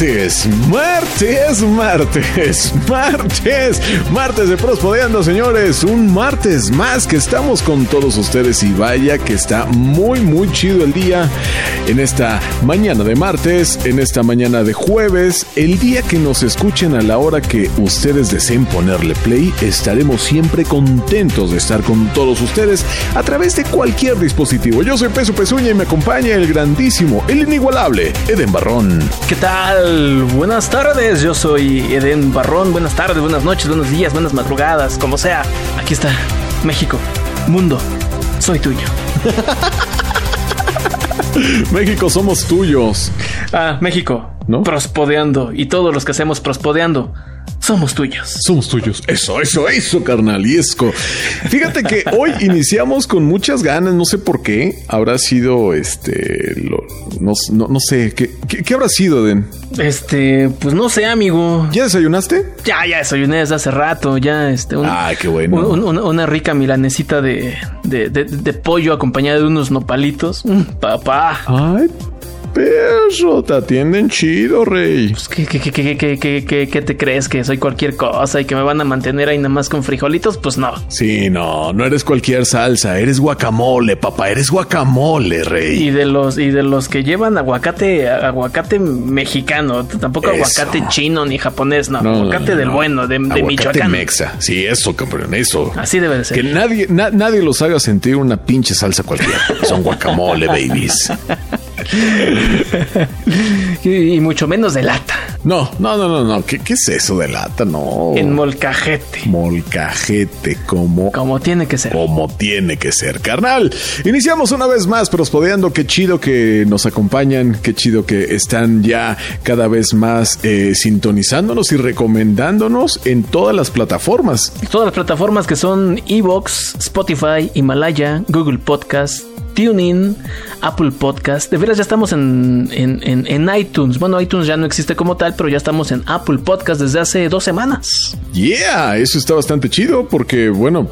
Martes, martes, martes, martes, martes de Prospodeando, señores. Un martes más que estamos con todos ustedes y vaya que está muy, muy chido el día en esta mañana de martes, en esta mañana de jueves, el día que nos escuchen a la hora que ustedes deseen ponerle play. Estaremos siempre contentos de estar con todos ustedes a través de cualquier dispositivo. Yo soy Peso Pezuña y me acompaña el grandísimo, el inigualable Eden Barrón. ¿Qué tal? Buenas tardes, yo soy Eden Barrón. Buenas tardes, buenas noches, buenos días, buenas madrugadas, como sea. Aquí está, México, mundo, soy tuyo. México, somos tuyos. Ah, México, ¿No? prospodeando. Y todos los que hacemos prospodeando, somos tuyos. Somos tuyos. Eso, eso, eso, carnaliesco. Fíjate que hoy iniciamos con muchas ganas, no sé por qué. Habrá sido este. lo- no, no- no sé, ¿qué, qué, qué habrá sido, Den? Este, pues no sé, amigo. ¿Ya desayunaste? Ya, ya desayuné desde hace rato, ya, este. un- Ay, qué bueno. un- un- una rica milanesita de, de, de- de pollo acompañada de unos nopalitos. Mm, papá. Ay, perro, te atienden chido, rey. Pues, ¿qué, qué, qué, qué, qué, qué, qué- qué te crees? ¿Que soy cualquier cosa y que me van a mantener ahí nada más con frijolitos? Pues no. Sí, no, no eres cualquier salsa, eres guacamole, papá, eres guacamole, rey. Y de los y de los que llevan aguacate aguacate mexicano, tampoco Eso. aguacate chino ni japonés, no, aguacate no, del no. bueno, de, de Aguacate Michoacán. mexa. Sí, eso, campeón, eso. Así debe de ser. Que nadie, na- nadie los haga sentir una pinche salsa cualquiera. Son guacamole, babies. Y, y mucho menos de lata, No, no, no, no, no. ¿Qué, qué es eso de lata? No. en molcajete, Molcajete, como, como tiene que ser. como tiene que ser, carnal. Iniciamos una vez más, prospodeando. Qué chido que nos acompañan, qué chido que están ya cada vez más eh, sintonizándonos y recomendándonos en todas las plataformas. Todas las plataformas que son Evox, Spotify, Himalaya, Google Podcast, TuneIn, Apple Podcast. De veras ya estamos en, en, en- en iTunes. Bueno, iTunes ya no existe como tal, pero ya estamos en Apple Podcast desde hace dos semanas. Yeah, eso está bastante chido porque, bueno,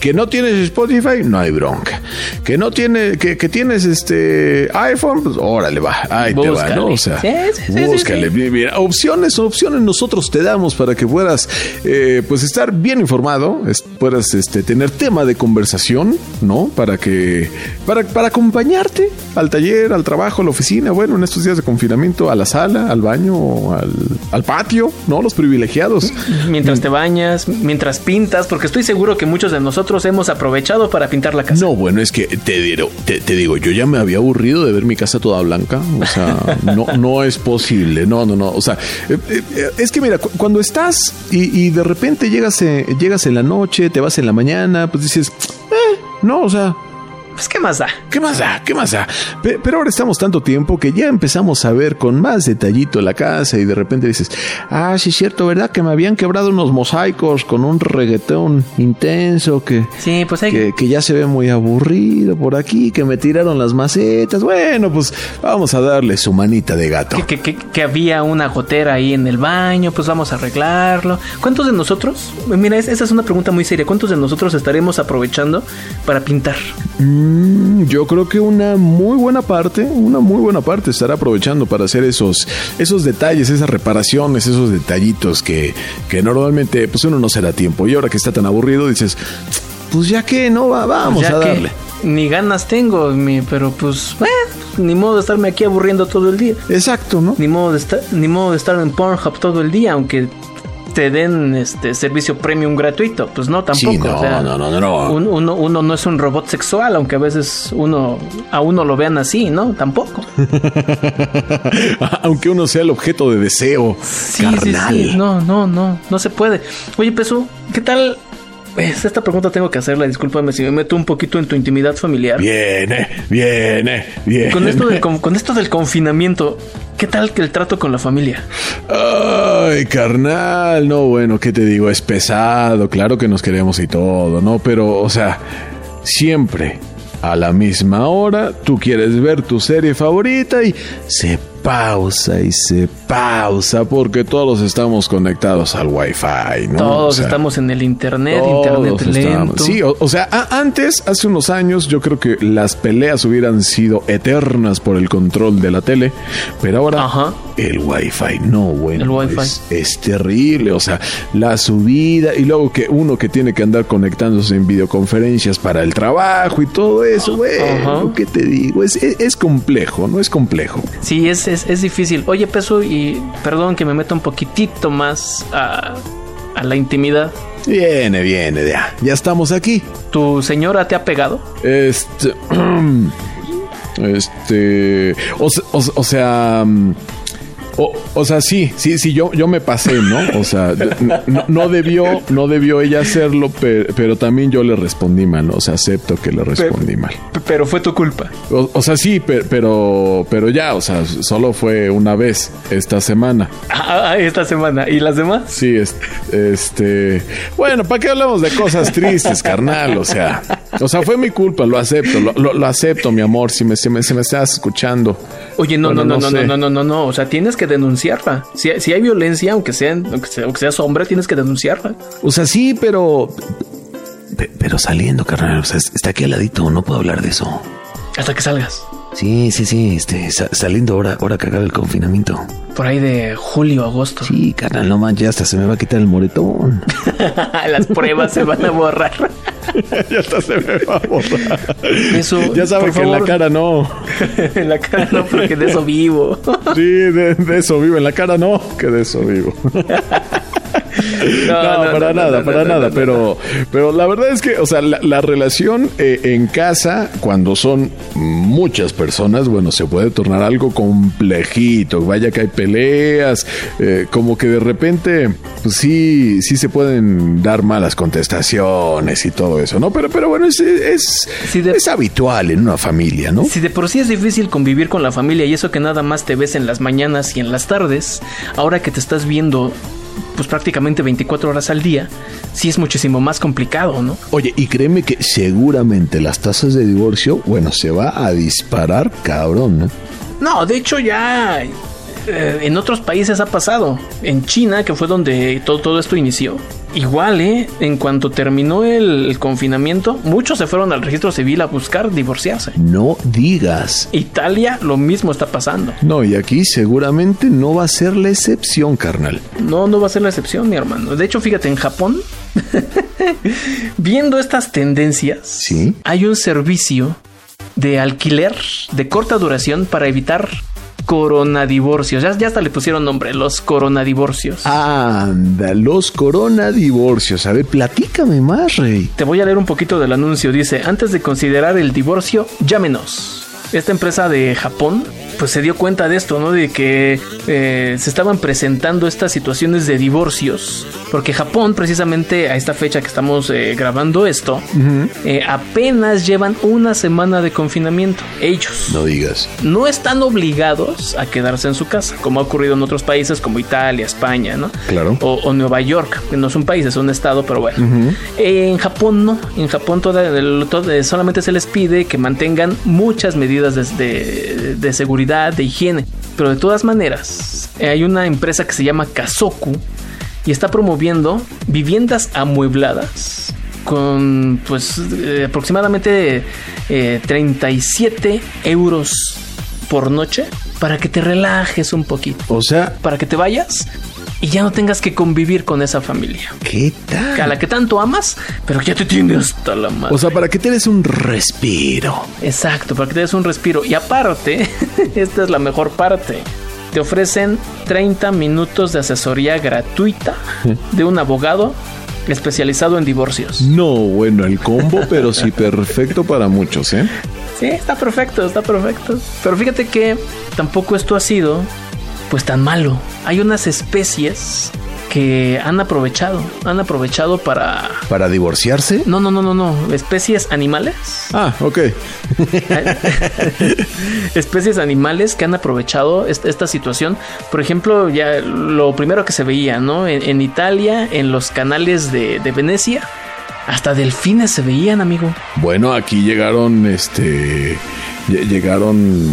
que no tienes Spotify, no hay bronca. Que no tiene, que, que tienes este iPhone, pues órale, va, ahí te va. ¿no? O sea, Sí, sí, sí, búscale. Mira, opciones, opciones nosotros te damos para que puedas, eh, pues estar bien informado, es- puedas este, tener tema de conversación, ¿no? Para que, para, para acompañarte al taller, al trabajo, a la oficina, bueno, en estos días de confinamiento, a la sala, al baño, al, al patio, ¿no? Los privilegiados. Mientras te bañas, mientras pintas, porque estoy seguro que muchos de nosotros hemos aprovechado para pintar la casa. No, bueno, es que te, digo- te, te digo, yo ya me había aburrido de ver mi casa toda blanca. O sea, no, no es posible. No, no, no. O sea, eh, eh, es que mira, cu- cuando estás y, y de repente llegas, eh, llegas en la noche, te vas en la mañana, pues dices, eh, no, o sea, Pues, ¿qué más da? ¿Qué más da? ¿Qué más da? Pe- Pero ahora estamos tanto tiempo que ya empezamos a ver con más detallito la casa y de repente dices, ah, sí es cierto, ¿verdad? Que me habían quebrado unos mosaicos con un reggaetón intenso que, Sí, pues hay que, que ya se ve muy aburrido por aquí, que me tiraron las macetas. Bueno, pues vamos a darle su manita de gato. que, que- que- que había una gotera ahí en el baño, pues vamos a arreglarlo. ¿Cuántos de nosotros? Mira, es- esa es una pregunta muy seria. ¿Cuántos de nosotros estaremos aprovechando para pintar? Mm, yo creo que una muy buena parte, una muy buena parte estará aprovechando para hacer esos, esos detalles, esas reparaciones, esos detallitos que, que normalmente pues uno no se da tiempo. Y ahora que está tan aburrido dices, pues ya que no va, vamos Ya a darle. Ni ganas tengo, mi, pero pues, eh, ni modo de estarme aquí aburriendo todo el día. Exacto, ¿no? Ni modo de estar, ni modo de estar en Pornhub todo el día, aunque te den este servicio premium gratuito. Pues no, tampoco. Sí, no, o sea, no, no, no, un- uno, uno no es un robot sexual, aunque a veces uno a uno lo vean así, ¿no? Tampoco. Aunque uno sea el objeto de deseo. Sí, carnal. sí, sí. No, no, no, no se puede. Oye, Peso, ¿qué tal? Pues, esta pregunta tengo que hacerla, discúlpame si me meto un poquito en tu intimidad familiar. Viene, viene, viene. Con esto, del, con, con esto del confinamiento, ¿qué tal que el trato con la familia? Ay, carnal, no, bueno, ¿qué te digo? Es pesado, claro que nos queremos y todo, ¿no? Pero, o sea, siempre a la misma hora tú quieres ver tu serie favorita y se pausa y se pausa porque todos estamos conectados al Wi-Fi, ¿no? Todos O sea, estamos en el internet, internet estamos- lento. Sí, o, o sea, antes, hace unos años, yo creo que las peleas hubieran sido eternas por el control de la tele, pero ahora Ajá. el Wi-Fi, no, bueno, El Wi-Fi. Es, es terrible, o sea, la subida y luego que uno que tiene que andar conectándose en videoconferencias para el trabajo y todo eso, bueno, ¿qué te digo? Es, es, es complejo, ¿no? Es complejo. Sí, es, es, es difícil. Oye, Peso, y perdón que me meta un poquitito más a, a la intimidad. Viene, viene, ya, ya estamos aquí. ¿Tu señora te ha pegado? Este. Este. O, o- o sea. O, o sea, sí, sí, sí, yo, yo me pasé, ¿no? O sea, no, no debió, no debió ella hacerlo, pero, pero también yo le respondí mal, ¿no? O sea, acepto que le respondí mal. Pero fue tu culpa. O, o sea, sí, pe- pero, pero ya, o sea, solo fue una vez esta semana. Ah, ah, esta semana. ¿Y las demás? Sí, es- este. Bueno, ¿para qué hablamos de cosas tristes, carnal? O sea, o sea, fue mi culpa, lo acepto, lo, lo- lo acepto, mi amor, si me, si me, si me estás escuchando. Oye, no, Bueno, no, no, no no, no, no, no, no. O sea, tienes que denunciarla. Si, si hay violencia, aunque, sean, aunque, sea- aunque seas hombre, tienes que denunciarla. O sea, sí, pero. pe- Pero saliendo, carnal, o sea, está aquí al ladito, no puedo hablar de eso. Hasta que salgas. Sí, sí, sí, este, sa- saliendo ahora, ahora que acabe el confinamiento. Por ahí de julio, agosto. Sí, carnal, no manches, hasta se me va a quitar el moretón. Las pruebas se van a borrar. ya hasta se me va a borrar. Eso, Ya sabe por que en la cara no. en la cara no, porque de eso vivo. Sí, de, de eso vivo, en la cara no, que de eso vivo. No, para no, nada, no, para no, nada, no, pero, pero la verdad es que, o sea, la, la relación eh, en casa, cuando son muchas personas, bueno, se puede tornar algo complejito. Vaya que hay peleas, eh, como que de repente, pues sí, sí se pueden dar malas contestaciones y todo eso, ¿no? Pero, pero bueno, es, es, de- es habitual en una familia, ¿no? Si de por sí es difícil convivir con la familia y eso que nada más te ves en las mañanas y en las tardes, ahora que te estás viendo pues prácticamente 24 horas al día, sí es muchísimo más complicado, ¿no? Oye, y créeme que seguramente las tasas de divorcio, bueno, se va a disparar, cabrón, ¿no? No, de hecho ya eh, en otros países ha pasado. En China, que fue donde todo, todo esto inició. Igual, ¿eh? En cuanto terminó el, el confinamiento, muchos se fueron al registro civil a buscar divorciarse. No digas. Italia, lo mismo está pasando. No, y aquí seguramente no va a ser la excepción, carnal. No, no va a ser la excepción, mi hermano. De hecho, fíjate, en Japón, viendo estas tendencias, Sí. hay un servicio de alquiler de corta duración para evitar coronadivorcios. Ya, ya hasta le pusieron nombre, los coronadivorcios. Anda, los coronadivorcios. A ver, platícame más, rey. Te voy a leer un poquito del anuncio. Dice, antes de considerar el divorcio, llámenos. Esta empresa de Japón, pues se dio cuenta de esto, ¿no? De que eh, se estaban presentando estas situaciones de divorcios. Porque Japón, precisamente a esta fecha que estamos eh, grabando esto, eh, apenas llevan una semana de confinamiento. Ellos No digas. no están obligados a quedarse en su casa, como ha ocurrido en otros países como Italia, España, ¿no? Claro. O, o Nueva York, que no es un país, es un estado, pero bueno. En Japón no, en Japón toda- el- todo- solamente se les pide que mantengan muchas medidas de, de- de seguridad, de higiene, pero de todas maneras, eh, hay una empresa que se llama Kazoku y está promoviendo viviendas amuebladas con pues eh, aproximadamente eh, 37 euros por noche para que te relajes un poquito, O sea, para que te vayas y ya no tengas que convivir con esa familia ¿qué a tal? la que tanto amas, pero ya te tiene hasta la madre. O sea, para que te des un respiro. Exacto, para que te des un respiro. Y aparte, esta es la mejor parte. Te ofrecen 30 minutos de asesoría gratuita de un abogado especializado en divorcios. No, bueno, el combo, pero sí perfecto para muchos, ¿eh? Sí, está perfecto, está perfecto. Pero fíjate que tampoco esto ha sido pues tan malo. Hay unas especies que han aprovechado, han aprovechado para ¿Para divorciarse? no, no, no, no, no, especies animales Ah, ok. especies animales que han aprovechado est- esta situación. Por ejemplo, ya lo primero que se veía, ¿no? En, en Italia, en los canales de, de Venecia, hasta delfines se veían, amigo. Bueno, aquí llegaron, este, lle- llegaron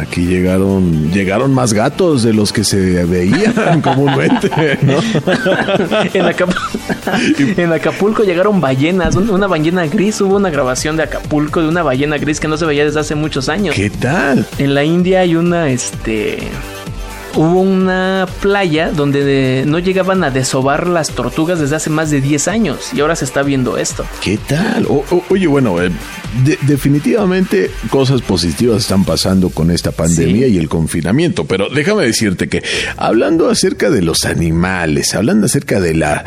Aquí llegaron, llegaron más gatos de los que se veían comúnmente, ¿no? en, Acap- en Acapulco llegaron ballenas, un- una ballena gris. Hubo una grabación de Acapulco de una ballena gris que no se veía desde hace muchos años. ¿Qué tal? En la India hay una, este... Hubo una playa donde no llegaban a desovar las tortugas desde hace más de 10 años y ahora se está viendo esto. ¿Qué tal? O- o- oye, bueno, eh, de- definitivamente cosas positivas están pasando con esta pandemia Sí. y el confinamiento, pero déjame decirte que hablando acerca de los animales, hablando acerca de la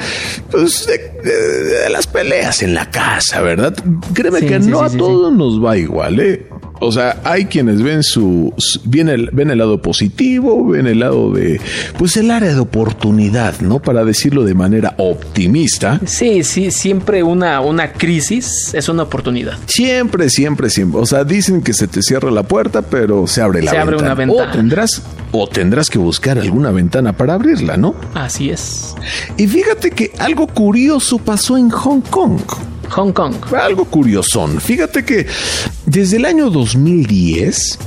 pues, de, de- de las peleas en la casa, ¿verdad? Créeme Sí, que sí, no a todos nos va igual, ¿eh? O sea, hay quienes ven su, ven el, ven el lado positivo, ven el lado de, pues el área de oportunidad, ¿no? Para decirlo de manera optimista. Sí, sí, siempre una, una crisis es una oportunidad. Siempre, siempre, siempre. O sea, dicen que se te cierra la puerta, pero se abre la Se ventana. abre una ventana. O tendrás, o tendrás que buscar alguna ventana para abrirla, ¿no? Así es. Y fíjate que algo curioso pasó en Hong Kong. Hong Kong. Algo curiosón. Fíjate que desde el año 2010,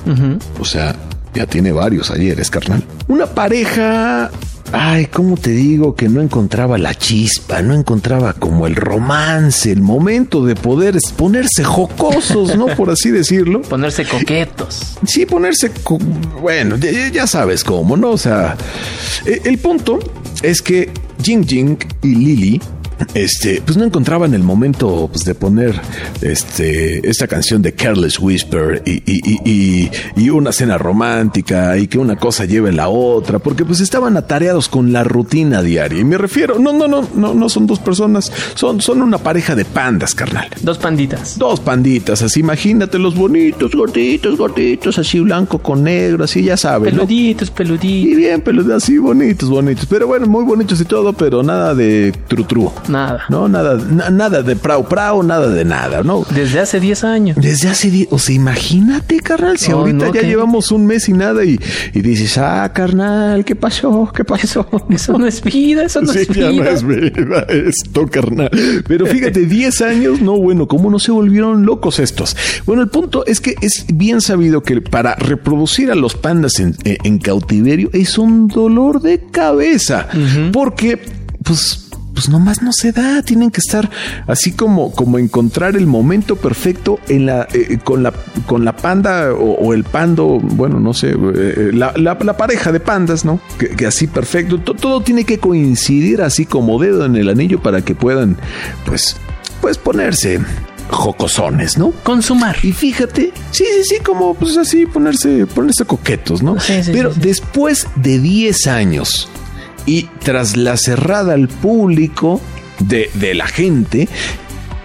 o sea, ya tiene varios ayeres, carnal. Una pareja. Ay, ¿cómo te digo que no encontraba la chispa? No encontraba como el romance, el momento de poder ponerse jocosos, ¿no? Por así decirlo. Ponerse coquetos. Sí, ponerse, co- bueno, ya, sabes cómo, ¿no? O sea, eh, el punto es que Jing Jing y Lily, este, pues no encontraban el momento pues, de poner este, esta canción de Careless Whisper y, y- y- y- y una cena romántica y que una cosa lleve la otra, porque pues estaban atareados con la rutina diaria. Y me refiero, no, no, no, no, no son dos personas, son, son una pareja de pandas, carnal. Dos panditas. Dos panditas, así imagínate los bonitos, gorditos, gorditos, así blanco con negro, así ya sabes, ¿no? Peluditos, Y peluditos. bien, peluditos, así bonitos, bonitos. Pero bueno, muy bonitos y todo, pero nada de tru tru. Nada. No, nada, na- nada de prau prau, nada de nada, ¿no? Desde hace 10 años. Desde hace die- o sea, imagínate, carnal, si ahorita no, ya llevamos un mes y nada y, y dices, ah, carnal, ¿qué pasó? ¿Qué pasó? Eso no es vida, eso no Sí, es ya vida. no es vida esto, carnal. Pero fíjate, 10 años, no, bueno, ¿cómo no se volvieron locos estos? Bueno, el punto es que es bien sabido que para reproducir a los pandas en, en cautiverio es un dolor de cabeza. Porque, pues pues nomás no se da, tienen que estar así como, como encontrar el momento perfecto en la, eh, con, la, con la panda o, o el pando, bueno, no sé, eh, la, la- la pareja de pandas, ¿no? Que, que así perfecto, to- todo tiene que coincidir así como dedo en el anillo para que puedan, pues, pues ponerse jocosones, ¿no? Consumar. Y fíjate, sí, sí, sí, como pues así ponerse, ponerse coquetos, ¿no? Sí, sí, Pero sí. después de 10 años y tras la cerrada al público de, de la gente,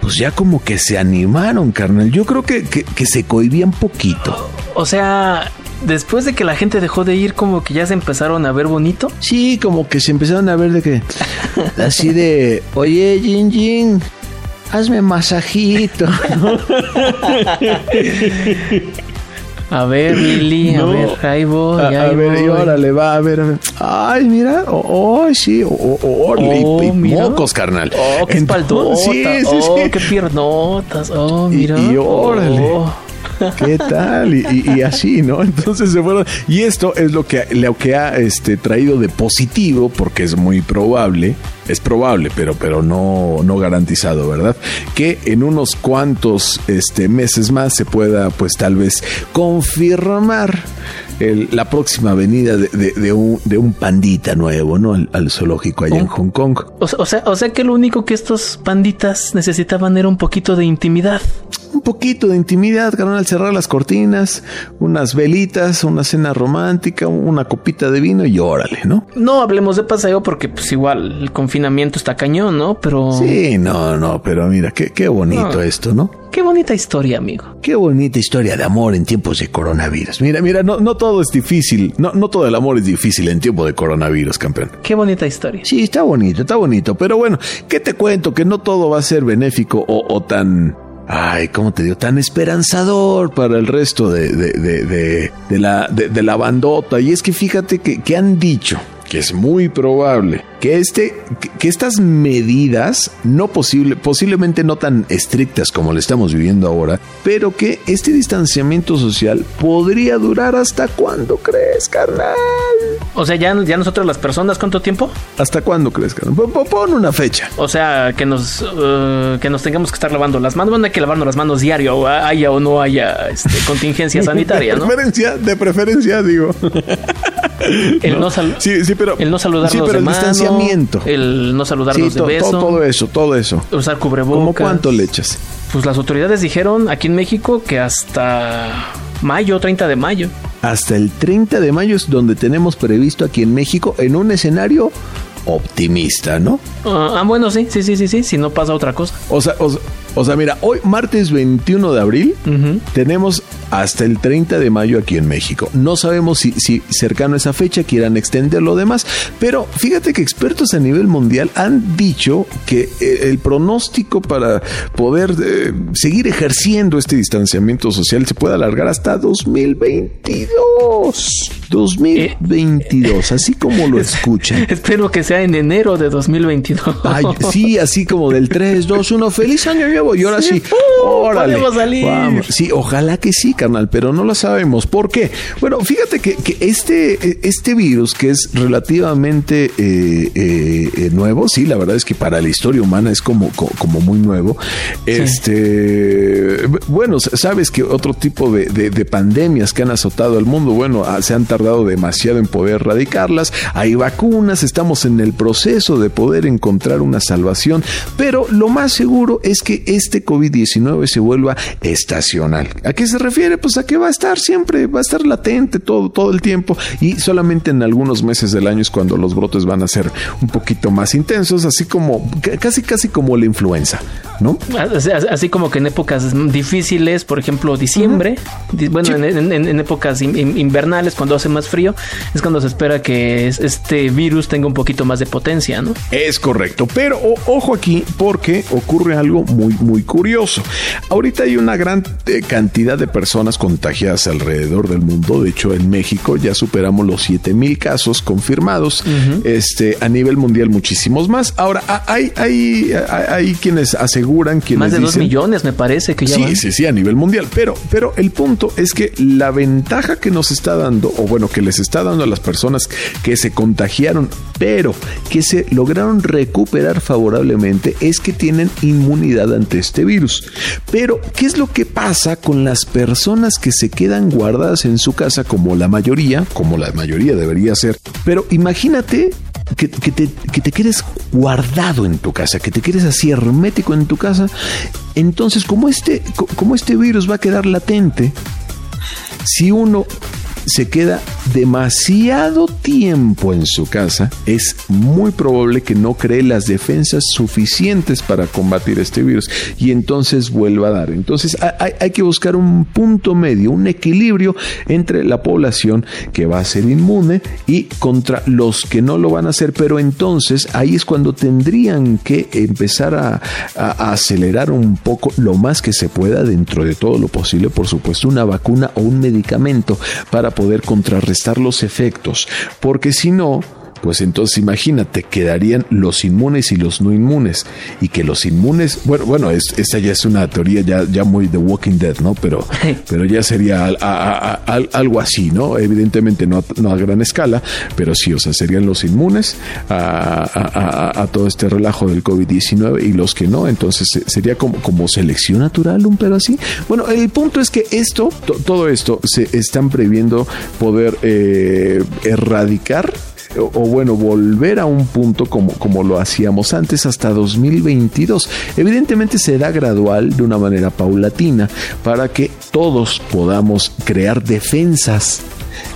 pues ya como que se animaron, carnal. Yo creo que, que, que se cohibían poquito. O sea, después de que la gente dejó de ir, como que ya se empezaron a ver bonito. Sí, como que se empezaron a ver de que, así de, oye, Jin Jin, hazme masajito. A ver, Lili, a ver, ahí voy, A, ahí a ver, y órale, va, a ver, a ver. Ay, mira, oh, oh, sí, oh, oh, y- Oh, y, mira. mocos, carnal. Oh, qué espaldota. Sí, sí, oh, sí. qué piernotas. Oh, Y- mira. y órale. Oh. ¿Qué tal? Y, y- y así, ¿no? Entonces se fueron. Y esto es lo que, lo que ha este, traído de positivo, porque es muy probable, es probable, pero, pero no, no garantizado, ¿verdad? Que en unos cuantos este, meses más se pueda, pues tal vez, confirmar el- la próxima venida de, de- de un, de un pandita nuevo, ¿no? Al, al zoológico allá en Un- Hong Kong. O, sea- o sea, o sea que lo único que estos panditas necesitaban era un poquito de intimidad. Poquito de intimidad, carnal, al cerrar las cortinas, unas velitas, una cena romántica, una copita de vino y órale, ¿no? No hablemos de paseo porque pues igual el confinamiento está cañón, ¿no? Pero Sí, no, no, pero mira, qué, qué bonito No. esto, ¿no? qué bonita historia, amigo. Qué bonita historia de amor en tiempos de coronavirus. Mira, mira, no, no todo es difícil, no, no todo el amor es difícil en tiempo de coronavirus, campeón. Qué bonita historia. Sí, está bonito, está bonito, pero bueno, ¿qué te cuento? Que no todo va a ser benéfico o, o tan... Ay, ¿cómo te digo? Tan esperanzador para el resto de, de, de, de- la, la bandota. Y es que fíjate que, que han dicho, que es muy probable que, este, que, estas medidas, no posible, posiblemente no tan estrictas como le estamos viviendo ahora, pero que este distanciamiento social podría durar hasta cuándo crees, carnal. O sea, ya, ya nosotros las personas, ¿cuánto tiempo? ¿Hasta cuándo crees, carnal? Pon- una fecha. O sea, que nos eh, que nos tengamos que estar lavando las manos. Bueno, hay que lavarnos las manos diario, haya o no haya este, contingencia sanitaria, de ¿no? preferencia, de preferencia, digo. El no, sal- Sí, sí, pero. el no saludarnos sí, pero de el mano, distanciamiento. el no Sí, saludarnos to- de beso, to- todo eso, todo eso. usar cubrebocas. ¿Cómo cuánto le echas? Pues las autoridades dijeron aquí en México que hasta mayo, 30 de mayo. Hasta el 30 de mayo es donde tenemos previsto aquí en México en un escenario optimista, ¿no? Ah, ah, bueno, sí, sí, sí, sí, sí, si no pasa otra cosa. O sea, o, sea- o sea, mira, hoy martes 21 de abril tenemos hasta el 30 de mayo aquí en México. No sabemos si, si cercano a esa fecha quieran extender lo demás, pero fíjate que expertos a nivel mundial han dicho que eh, el pronóstico para poder eh, seguir ejerciendo este distanciamiento social se puede alargar hasta 2022. 2022, así como lo escuchan. Espero que sea en enero de 2022. Ay, sí, así como del 3, 2, 1, feliz año nuevo. Y ahora sí, órale. podemos salir. Vamos. Sí, ojalá que sí, carnal, pero no lo sabemos. ¿Por qué? Bueno, fíjate que, que este, este virus, que es relativamente eh, eh, eh, nuevo, sí, la verdad es que para la historia humana es como, co- como muy nuevo. Este, bueno, sabes que otro tipo de, de- de pandemias que han azotado al mundo, bueno, ah, se han tardado demasiado en poder erradicarlas. Hay vacunas, estamos en el proceso de poder encontrar una salvación, pero lo más seguro es que este COVID-19 se vuelva estacional. ¿A qué se refiere? Pues a que va a estar siempre, va a estar latente todo, todo el tiempo y solamente en algunos meses del año es cuando los brotes van a ser un poquito más intensos, así como ca- casi casi como la influenza, ¿no? Así, así como que en épocas difíciles, por ejemplo, diciembre, di- bueno, en, en- en- en épocas in- in- invernales, cuando hace más frío, es cuando se espera que es- este virus tenga un poquito más de potencia, ¿no? Es correcto, pero o- ojo aquí porque ocurre algo muy muy curioso. Ahorita hay una gran eh, cantidad de personas contagiadas alrededor del mundo. De hecho, en México ya superamos los 7000 casos confirmados. Este a nivel mundial muchísimos más. Ahora hay hay hay, hay quienes aseguran quienes Más de dicen- millones, me parece que ya Sí, van. sí, sí, a nivel mundial. Pero, pero el punto es que la ventaja que nos está dando, o bueno, que les está dando a las personas que se contagiaron, pero que se lograron recuperar favorablemente, es que tienen inmunidad ante este virus. Pero, ¿qué es lo que pasa con las personas que se quedan guardadas en su casa, como la mayoría, como la mayoría debería ser? Pero imagínate que, te, que te quedes guardado en tu casa, que te quedes así hermético en tu casa, entonces como este, co- como este virus va a quedar latente, si uno se queda demasiado tiempo en su casa, es muy probable que no cree las defensas suficientes para combatir este virus y entonces vuelva a dar. Entonces ha- hay, que buscar un punto medio, un equilibrio entre la población que va a ser inmune y contra los que no lo van a hacer, pero entonces ahí es cuando tendrían que empezar a, a- a acelerar un poco lo más que se pueda dentro de todo lo posible, por supuesto, una vacuna o un medicamento para poder contrarrestar los efectos, porque si no, pues entonces imagínate, quedarían los inmunes y los no inmunes. Y que los inmunes, bueno, bueno, es, esta ya es una teoría ya, ya muy de Walking Dead, ¿no? Pero, pero ya sería al- a- a- a- al- algo así, ¿no? Evidentemente no a, no a gran escala, pero sí, o sea, serían los inmunes a, todo este relajo del COVID-19 y los que no, entonces se- sería como, como selección natural, un pedo así. Bueno, el punto es que esto, to- todo esto, se están previendo poder eh, erradicar o, bueno, volver a un punto como, como lo hacíamos antes hasta 2022. Evidentemente será gradual de una manera paulatina para que todos podamos crear defensas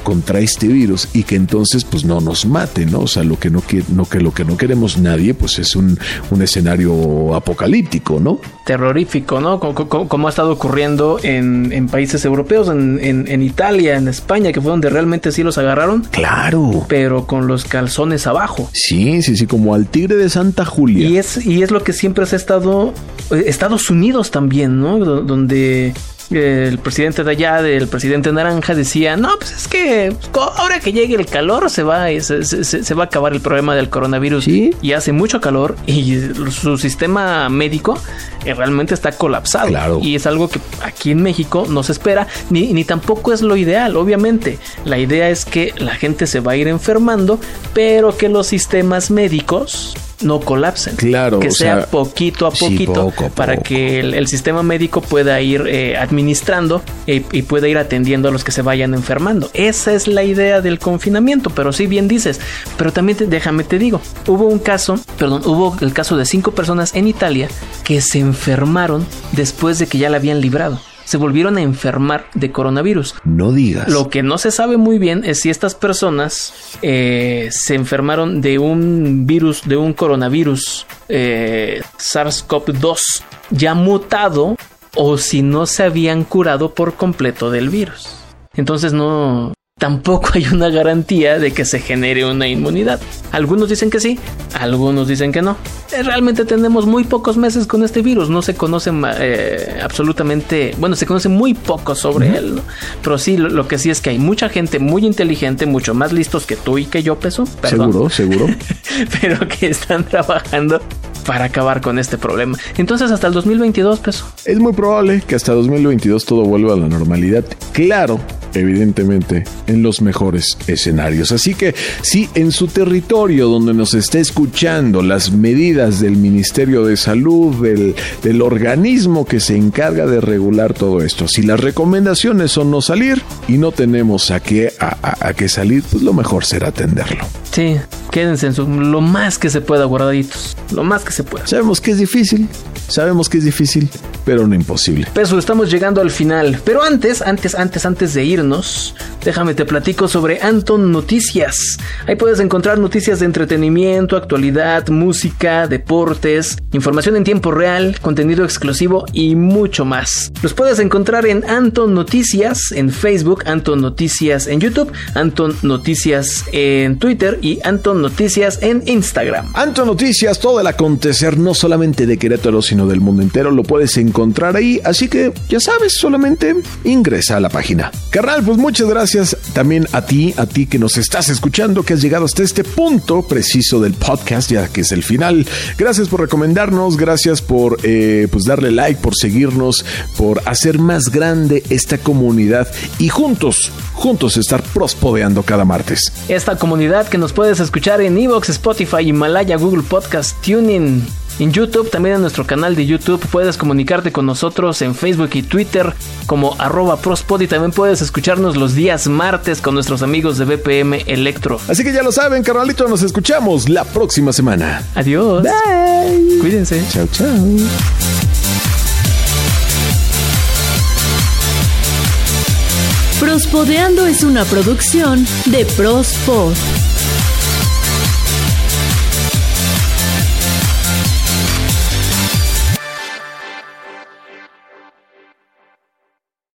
contra este virus y que entonces pues no nos mate, ¿no? O sea, lo que no, que, no, que, lo que no queremos nadie pues es un, un escenario apocalíptico, ¿no? Terrorífico, ¿no? Como, como- como ha estado ocurriendo en, en países europeos, en, en- en Italia, en España, que fue donde realmente sí los agarraron, Claro. pero con los calzones abajo. Sí, sí, sí, como al tigre de Santa Julia. Y es, y es lo que siempre se ha estado. eh, Estados Unidos también, ¿no? Do- Donde el presidente de allá, del presidente naranja, decía, no, pues es que ahora que llegue el calor se va, se, se, va a acabar el problema del coronavirus. Y hace mucho calor y su sistema médico eh, realmente está colapsado. Y es algo que aquí en México no se espera, ni, ni tampoco es lo ideal, obviamente. La idea es que la gente se va a ir enfermando, pero que los sistemas médicos no colapsen. Claro. Que sea, poquito a poquito para que el, sistema médico pueda ir eh, administrando y, pueda ir atendiendo a los que se vayan enfermando. Esa es la idea del confinamiento, pero sí bien dices. Pero también déjame te digo, hubo un caso, perdón, hubo el caso de cinco personas en Italia que se enfermaron después de que ya la habían librado se volvieron a enfermar de coronavirus. No digas. Lo que no se sabe muy bien es si estas personas eh, se enfermaron de un virus, de un coronavirus eh, SARS-CoV-2 ya mutado o si no se habían curado por completo del virus. Entonces no, tampoco hay una garantía de que se genere una inmunidad. Algunos dicen que sí, algunos dicen que no. Eh, realmente tenemos muy pocos meses con este virus, no se conoce eh, absolutamente, bueno, se conoce muy poco sobre él, pero sí, lo, que sí es que hay mucha gente muy inteligente, mucho más listos que tú y que yo, Peso. Seguro, seguro. pero que están trabajando para acabar con este problema. Entonces, hasta el 2022, Peso. Es muy probable que hasta 2022 todo vuelva a la normalidad. Claro, evidentemente, en los mejores escenarios. Así que si en su territorio donde nos está escuchando las medidas del Ministerio de Salud, del, del organismo que se encarga de regular todo esto, si las recomendaciones son no salir y no tenemos a qué, a, a, qué salir, pues lo mejor será atenderlo. Sí, quédense en su, lo más que se pueda guardaditos, lo más que se pueda. Sabemos que es difícil, sabemos que es difícil, pero no imposible. Peso, estamos llegando al final, pero antes, antes, antes, antes de irnos, déjame te platico sobre Anton Noticias. Ahí puedes encontrar noticias de entretenimiento, actualidad, música, deportes, información en tiempo real, contenido exclusivo y mucho más. Los puedes encontrar en Anton Noticias en Facebook, Anton Noticias en YouTube, Anton Noticias en Twitter y Anton Noticias en Instagram. Anton Noticias, todo el acontecer no solamente de Querétaro, sino del mundo entero, lo puedes encontrar ahí. Así que ya sabes, solamente ingresa a la página. Carnal, pues muchas gracias también a ti, a ti que nos estás escuchando, que has llegado hasta este punto preciso del podcast, ya que es el final. Gracias por recomendarnos, gracias por eh, pues darle like, por seguirnos, por hacer más grande esta comunidad y juntos, juntos estar prospodeando cada martes. Esta comunidad que nos puedes escuchar en Evox, Spotify, Himalaya, Google Podcast, Tuning en YouTube, también en nuestro canal de YouTube puedes comunicarte con nosotros en Facebook y Twitter como arroba prospod y también puedes escucharnos los días martes con nuestros amigos de BPM Electro. Así que ya lo saben, carnalito, nos escuchamos la próxima semana. Adiós. Bye. Cuídense. Chao, chao. Prospodeando es una producción de Prospod.